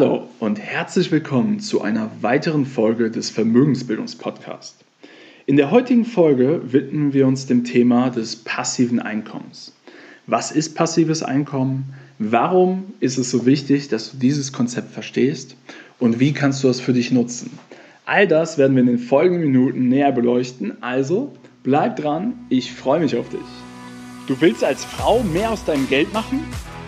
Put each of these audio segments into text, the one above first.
Hallo und herzlich willkommen zu einer weiteren Folge des Vermögensbildungspodcasts. In der heutigen Folge widmen wir uns dem Thema des passiven Einkommens. Was ist passives Einkommen? Warum ist es so wichtig, dass du dieses Konzept verstehst? Und wie kannst du es für dich nutzen? All das werden wir in den folgenden Minuten näher beleuchten. Also bleib dran, ich freue mich auf dich. Du willst als Frau mehr aus deinem Geld machen?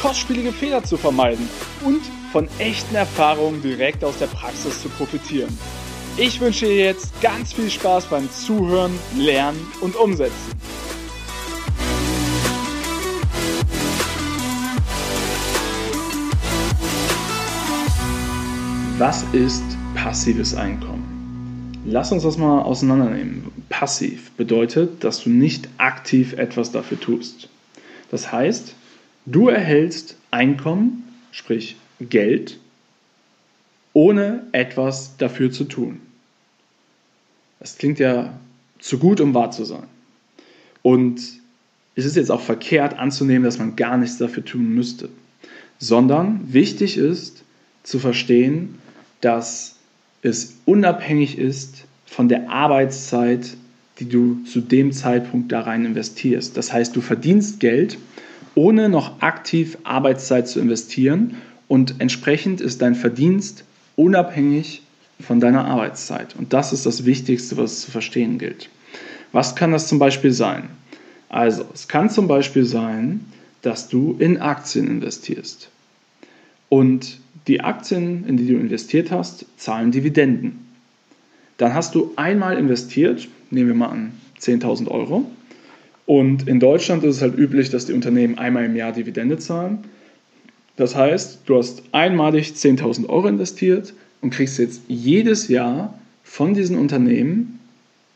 kostspielige Fehler zu vermeiden und von echten Erfahrungen direkt aus der Praxis zu profitieren. Ich wünsche dir jetzt ganz viel Spaß beim Zuhören, Lernen und Umsetzen. Was ist passives Einkommen? Lass uns das mal auseinandernehmen. Passiv bedeutet, dass du nicht aktiv etwas dafür tust. Das heißt, Du erhältst Einkommen, sprich Geld, ohne etwas dafür zu tun. Das klingt ja zu gut, um wahr zu sein. Und es ist jetzt auch verkehrt anzunehmen, dass man gar nichts dafür tun müsste, sondern wichtig ist zu verstehen, dass es unabhängig ist von der Arbeitszeit, die du zu dem Zeitpunkt da rein investierst. Das heißt, du verdienst Geld ohne noch aktiv Arbeitszeit zu investieren und entsprechend ist dein Verdienst unabhängig von deiner Arbeitszeit. Und das ist das Wichtigste, was zu verstehen gilt. Was kann das zum Beispiel sein? Also, es kann zum Beispiel sein, dass du in Aktien investierst. Und die Aktien, in die du investiert hast, zahlen Dividenden. Dann hast du einmal investiert, nehmen wir mal an 10.000 Euro, und in Deutschland ist es halt üblich, dass die Unternehmen einmal im Jahr Dividende zahlen. Das heißt, du hast einmalig 10.000 Euro investiert und kriegst jetzt jedes Jahr von diesen Unternehmen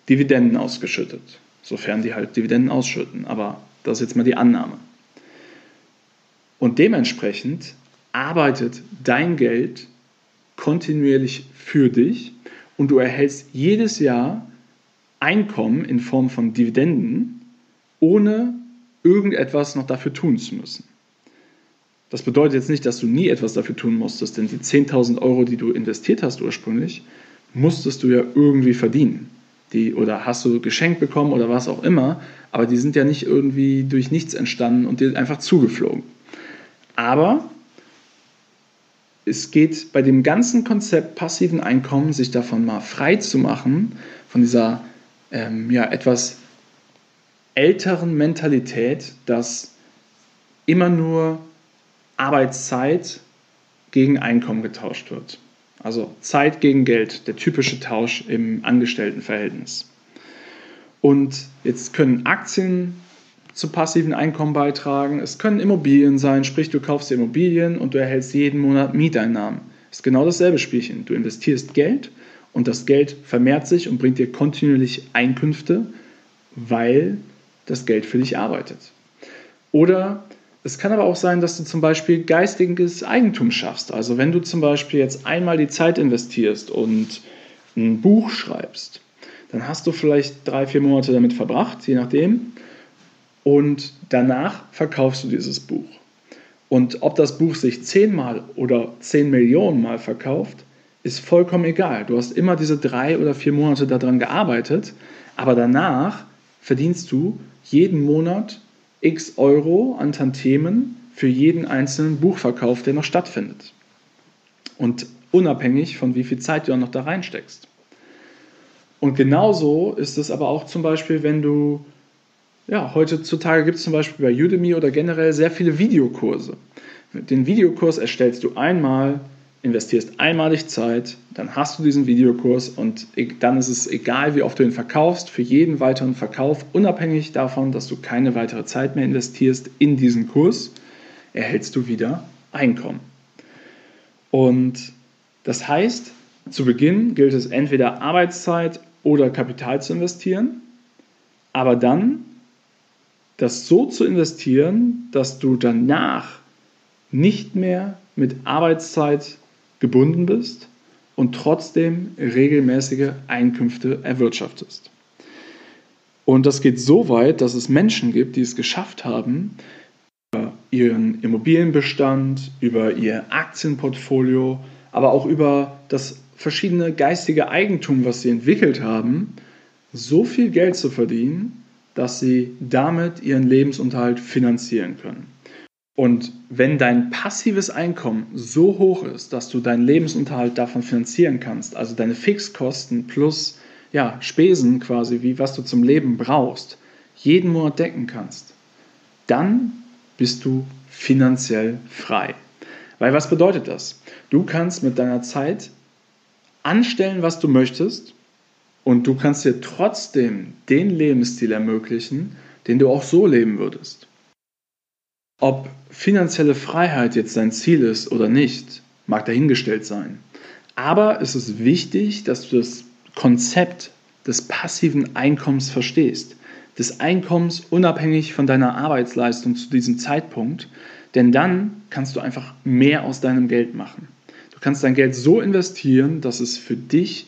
Dividenden ausgeschüttet. Sofern die halt Dividenden ausschütten. Aber das ist jetzt mal die Annahme. Und dementsprechend arbeitet dein Geld kontinuierlich für dich und du erhältst jedes Jahr Einkommen in Form von Dividenden, ohne irgendetwas noch dafür tun zu müssen. Das bedeutet jetzt nicht, dass du nie etwas dafür tun musstest, denn die 10.000 Euro, die du investiert hast ursprünglich, musstest du ja irgendwie verdienen. Die, oder hast du geschenkt bekommen oder was auch immer, aber die sind ja nicht irgendwie durch nichts entstanden und dir einfach zugeflogen. Aber es geht bei dem ganzen Konzept passiven Einkommen, sich davon mal frei zu machen, von dieser ähm, ja, etwas älteren Mentalität, dass immer nur Arbeitszeit gegen Einkommen getauscht wird. Also Zeit gegen Geld, der typische Tausch im Angestelltenverhältnis. Und jetzt können Aktien zu passiven Einkommen beitragen, es können Immobilien sein, sprich du kaufst Immobilien und du erhältst jeden Monat Mieteinnahmen. Das ist genau dasselbe Spielchen. Du investierst Geld und das Geld vermehrt sich und bringt dir kontinuierlich Einkünfte, weil das Geld für dich arbeitet. Oder es kann aber auch sein, dass du zum Beispiel geistiges Eigentum schaffst. Also wenn du zum Beispiel jetzt einmal die Zeit investierst und ein Buch schreibst, dann hast du vielleicht drei, vier Monate damit verbracht, je nachdem. Und danach verkaufst du dieses Buch. Und ob das Buch sich zehnmal oder zehn Millionen Mal verkauft, ist vollkommen egal. Du hast immer diese drei oder vier Monate daran gearbeitet, aber danach verdienst du jeden Monat x Euro an Tantemen für jeden einzelnen Buchverkauf, der noch stattfindet. Und unabhängig von wie viel Zeit du noch da reinsteckst. Und genauso ist es aber auch zum Beispiel, wenn du, ja, heutzutage gibt es zum Beispiel bei Udemy oder generell sehr viele Videokurse. Den Videokurs erstellst du einmal, investierst einmalig Zeit, dann hast du diesen Videokurs und dann ist es egal, wie oft du ihn verkaufst, für jeden weiteren Verkauf, unabhängig davon, dass du keine weitere Zeit mehr investierst in diesen Kurs, erhältst du wieder Einkommen. Und Das heißt, zu Beginn gilt es entweder Arbeitszeit oder Kapital zu investieren, aber dann das so zu investieren, dass du danach nicht mehr mit Arbeitszeit gebunden bist und trotzdem regelmäßige Einkünfte erwirtschaftest. Und das geht so weit, dass es Menschen gibt, die es geschafft haben, über ihren Immobilienbestand, über ihr Aktienportfolio, aber auch über das verschiedene geistige Eigentum, was sie entwickelt haben, so viel Geld zu verdienen, dass sie damit ihren Lebensunterhalt finanzieren können. Und wenn dein passives Einkommen so hoch ist, dass du deinen Lebensunterhalt davon finanzieren kannst, also deine Fixkosten plus ja, Spesen quasi, wie was du zum Leben brauchst, jeden Monat decken kannst, dann bist du finanziell frei. Weil was bedeutet das? Du kannst mit deiner Zeit anstellen, was du möchtest und du kannst dir trotzdem den Lebensstil ermöglichen, den du auch so leben würdest. Ob finanzielle Freiheit jetzt dein Ziel ist oder nicht, mag dahingestellt sein. Aber es ist wichtig, dass du das Konzept des passiven Einkommens verstehst. Des Einkommens unabhängig von deiner Arbeitsleistung zu diesem Zeitpunkt. Denn dann kannst du einfach mehr aus deinem Geld machen. Du kannst dein Geld so investieren, dass es für dich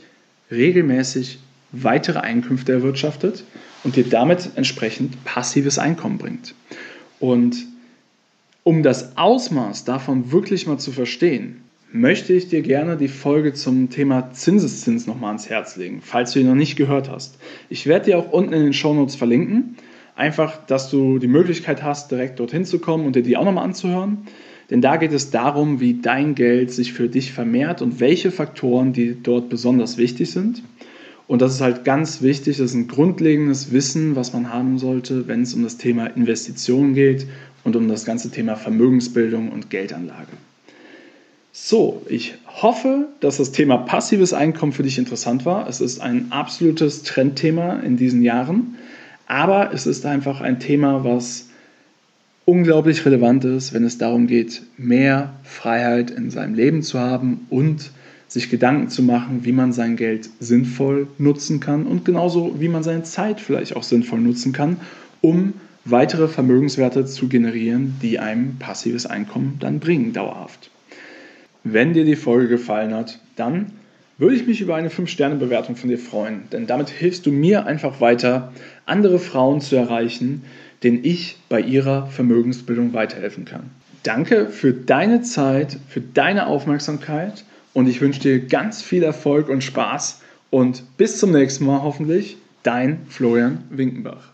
regelmäßig weitere Einkünfte erwirtschaftet und dir damit entsprechend passives Einkommen bringt. Und um das Ausmaß davon wirklich mal zu verstehen, möchte ich dir gerne die Folge zum Thema Zinseszins nochmal ans Herz legen, falls du ihn noch nicht gehört hast. Ich werde dir auch unten in den Shownotes verlinken, einfach, dass du die Möglichkeit hast, direkt dorthin zu kommen und dir die auch nochmal anzuhören. Denn da geht es darum, wie dein Geld sich für dich vermehrt und welche Faktoren, die dort besonders wichtig sind. Und das ist halt ganz wichtig, das ist ein grundlegendes Wissen, was man haben sollte, wenn es um das Thema Investitionen geht und um das ganze Thema Vermögensbildung und Geldanlage. So, ich hoffe, dass das Thema passives Einkommen für dich interessant war. Es ist ein absolutes Trendthema in diesen Jahren, aber es ist einfach ein Thema, was unglaublich relevant ist, wenn es darum geht, mehr Freiheit in seinem Leben zu haben und sich Gedanken zu machen, wie man sein Geld sinnvoll nutzen kann und genauso wie man seine Zeit vielleicht auch sinnvoll nutzen kann, um weitere Vermögenswerte zu generieren, die einem passives Einkommen dann bringen, dauerhaft. Wenn dir die Folge gefallen hat, dann würde ich mich über eine 5-Sterne-Bewertung von dir freuen, denn damit hilfst du mir einfach weiter, andere Frauen zu erreichen, denen ich bei ihrer Vermögensbildung weiterhelfen kann. Danke für deine Zeit, für deine Aufmerksamkeit und ich wünsche dir ganz viel Erfolg und Spaß und bis zum nächsten Mal hoffentlich, dein Florian Winkenbach.